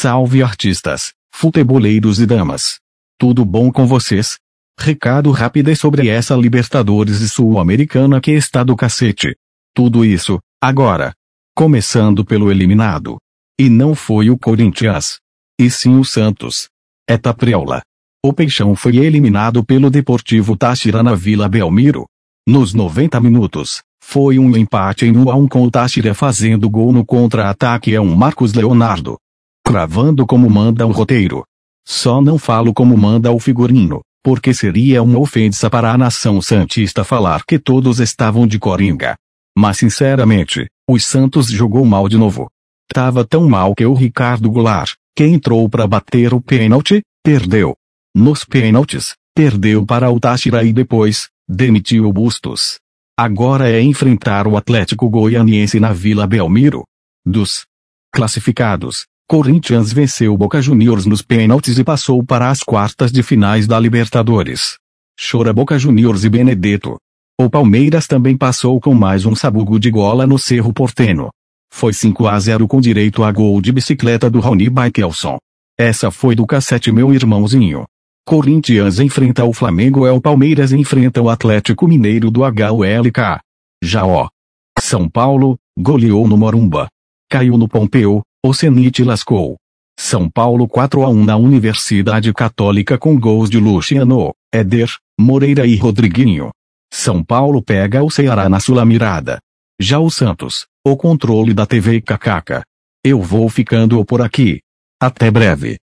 Salve artistas, futeboleiros e damas. Tudo bom com vocês? Recado rápido sobre essa Libertadores e Sul-Americana que está do cacete. Tudo isso, agora. Começando pelo eliminado. E não foi o Corinthians. E sim o Santos. É Tapriola. O Peixão foi eliminado pelo Deportivo Táchira na Vila Belmiro. Nos 90 minutos, foi um empate em 1 a 1 com o Táchira fazendo gol no contra-ataque é um Marcos Leonardo. Cravando como manda o roteiro. Só não falo como manda o figurino, porque seria uma ofensa para a nação santista falar que todos estavam de coringa. Mas sinceramente, os Santos jogou mal de novo. Tava tão mal que o Ricardo Goulart, que entrou para bater o pênalti, perdeu. Nos pênaltis, perdeu para o Táchira e depois, demitiu o Bustos. Agora é enfrentar o Atlético Goianiense na Vila Belmiro. Dos classificados, Corinthians venceu Boca Juniors nos pênaltis e passou para as quartas de finais da Libertadores. Chora Boca Juniors e Benedetto. O Palmeiras também passou com mais um sabugo de gola no Cerro Porteno. Foi 5 a 0 com direito a gol de bicicleta do Raoni Baikelson. Essa foi do cassete meu irmãozinho. Corinthians enfrenta o Flamengo é o Palmeiras enfrenta o Atlético Mineiro do HULK. Já ó. São Paulo, goleou no Morumba. Caiu no Pompeu, o Cenit lascou. São Paulo 4 a 1 na Universidade Católica com gols de Luciano, Éder, Moreira e Rodriguinho. São Paulo pega o Ceará na Sula Mirada. Já o Santos, o controle da TV KKK. Eu vou ficando por aqui. Até breve.